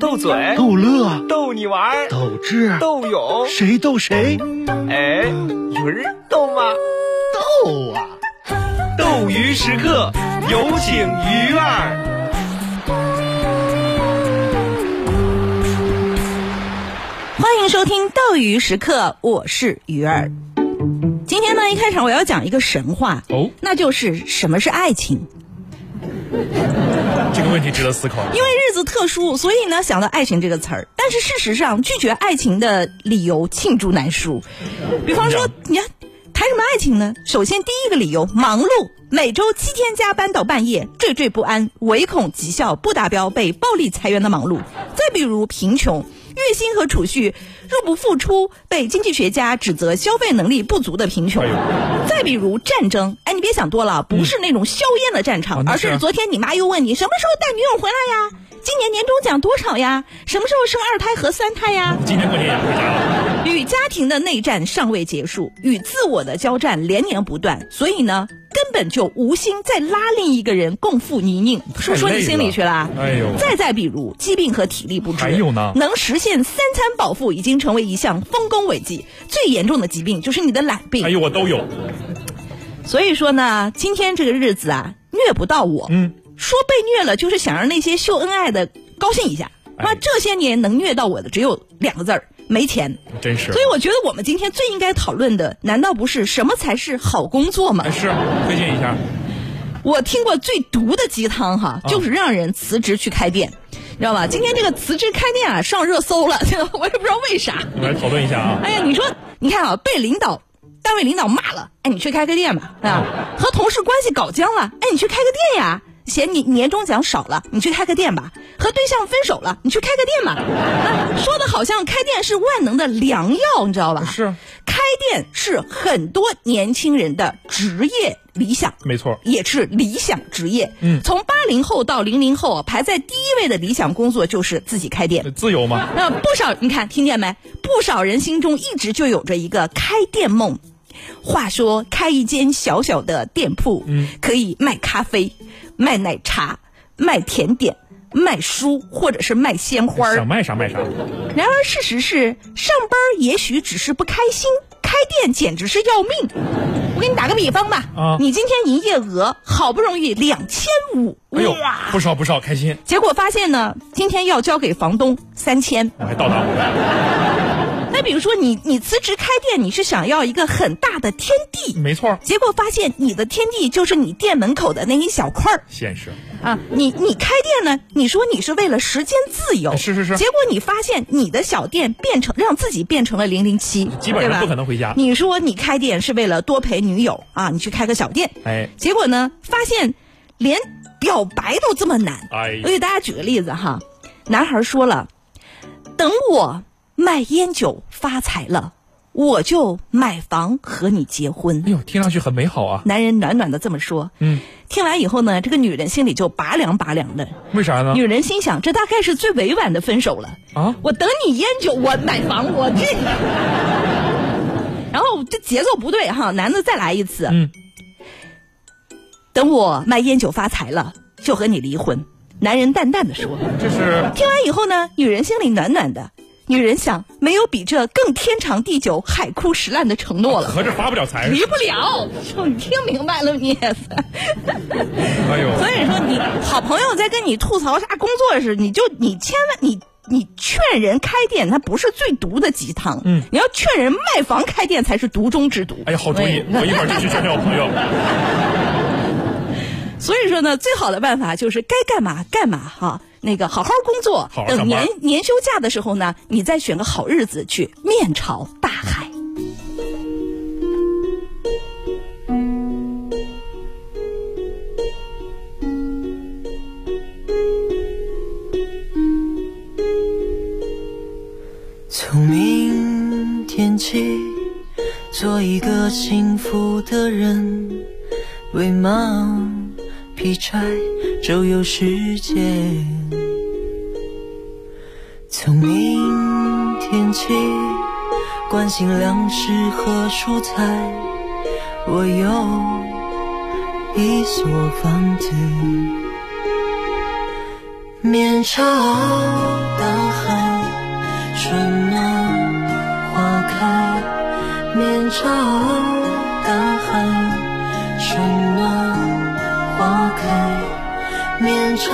斗嘴，逗乐，逗你玩，斗智，斗勇，谁逗谁？哎，有人逗吗？逗啊！斗鱼时刻，有请鱼儿。欢迎收听斗鱼时刻，我是鱼儿。今天呢，一开场我要讲一个神话哦那就是什么是爱情。这个问题值得思考。因为日子特殊，所以呢想到爱情这个词儿。但是事实上，拒绝爱情的理由罄竹难书。比方说，你看谈什么爱情呢？首先第一个理由，忙碌，每周七天加班到半夜，惴惴不安，唯恐绩效不达标被暴力裁员的忙碌。再比如贫穷。月薪和储蓄入不敷出，被经济学家指责消费能力不足的贫穷。再比如战争，哎，你别想多了，不是那种硝烟的战场，而是昨天你妈又问你什么时候带女友回来呀？今年年终奖多少呀？什么时候生二胎和三胎呀？今年过年也回家了。与家庭的内战尚未结束，与自我的交战连年不断，所以呢，根本就无心再拉另一个人共赴泥泞。说说你心里去了啊。哎呦再再比如疾病和体力不支，还有呢能实现三餐饱腹已经成为一项丰功伟绩。最严重的疾病就是你的懒病。哎呦，我都有。所以说呢，今天这个日子啊，虐不到我。嗯，说被虐了，就是想让那些秀恩爱的高兴一下。那、哎这些年能虐到我的只有两个字儿：没钱。真是所以我觉得我们今天最应该讨论的，难道不是什么才是好工作吗哎？是推荐一下。我听过最毒的鸡汤哈，啊就是让人辞职去开店，知道吧？今天这个辞职开店啊上热搜了，我也不知道为啥。我们来讨论一下啊。哎呀，你说，你看啊，被领导、单位领导骂了，哎，你去开个店吧，啊，和同事关系搞僵了，哎，你去开个店呀。嫌你年终奖少了，你去开个店吧；和对象分手了，你去开个店吧。啊说的好像开店是万能的良药，你知道吧？是，开店是很多年轻人的职业理想。没错。也是理想职业。嗯从八零后到零零后，排在第一位的理想工作就是自己开店。自由嘛。那不少，你看听见没？不少人心中一直就有着一个开店梦。话说，开一间小小的店铺，嗯可以卖咖啡、卖奶茶、卖甜点、卖书，或者是卖鲜花儿想卖啥卖啥。然而事实是，上班也许只是不开心，开店简直是要命。我给你打个比方吧，啊你今天营业额好不容易两千五，哎呦哇，不少不少，开心。结果发现呢，今天要交给房东三千。我还倒打回来。那比如说你你辞职开店，你是想要一个很大的天地，没错，结果发现你的天地就是你店门口的那一小块儿。现实。啊，你你开店呢？你说你是为了时间自由，是是是结果你发现你的小店变成让自己变成了零零七，基本上不可能回家你说你开店是为了多陪女友啊，你去开个小店，哎结果呢，发现连表白都这么难。哎我给大家举个例子哈，男孩说了，等我卖烟酒发财了，我就买房和你结婚哎。呦，听上去很美好啊。男人暖暖的这么说，嗯，听完以后呢，这个女人心里就拔凉拔凉的。为啥呢女？人心想，这大概是最委婉的分手了。啊，我等你烟酒，我买房，我这。然后这节奏不对哈，男的再来一次。嗯，等我卖烟酒发财了，就和你离婚。男人淡淡的说。这是听完以后呢，女人心里暖暖的。女人想，没有比这更天长地久、海枯石烂的承诺了。合着发不了财。离不了，就你听明白了你也是。哎呦，所以说，你好朋友在跟你吐槽啥工作时，你就你千万你你劝人开店，它不是最毒的鸡汤。嗯你要劝人卖房开店才是毒中之毒。哎呀，好主意，我一会儿就去劝劝我朋友。所以说呢，最好的办法就是该干嘛干嘛哈。那个好好工作，好好等年年休假的时候呢，你再选个好日子去面朝大海。从明天起，做一个幸福的人，为忙劈柴，周游世界。从明天起，关心粮食和蔬菜，我有一所房子。面朝大海，春暖花开。面朝大海，春暖。面朝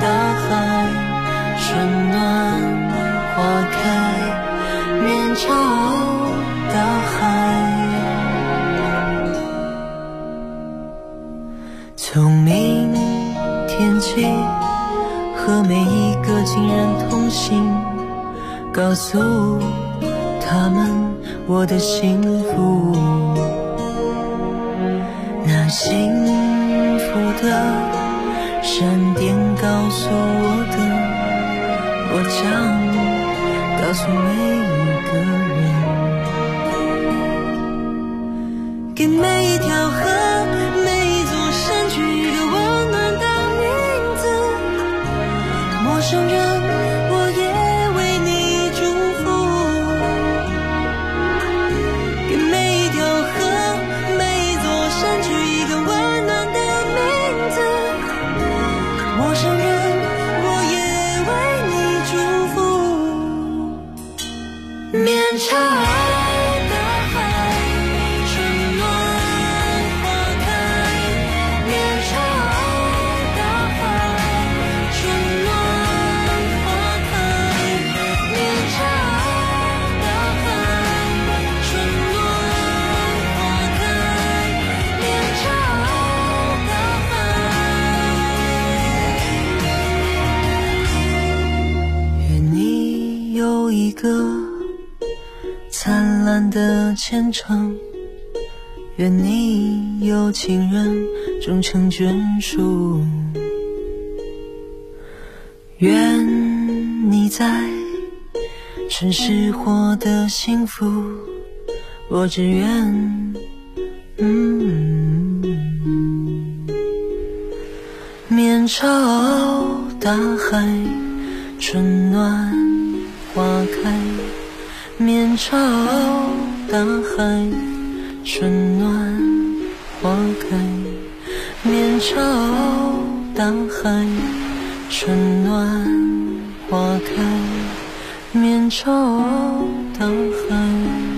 大海，春暖花开。面朝大海。从明天起，和每一个亲人通信，告诉他们我的幸福。那幸福的闪电告诉我的，我将告诉每一个人，灿烂的前程。愿你有情人终成眷属，愿你在城市获得幸福，我只愿，嗯，面朝大海，春暖花开，面朝大海。春暖花开，面朝大海。春暖花开，面朝大海。